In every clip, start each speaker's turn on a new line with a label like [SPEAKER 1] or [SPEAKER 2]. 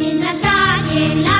[SPEAKER 1] en la la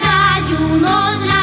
[SPEAKER 1] знаю, но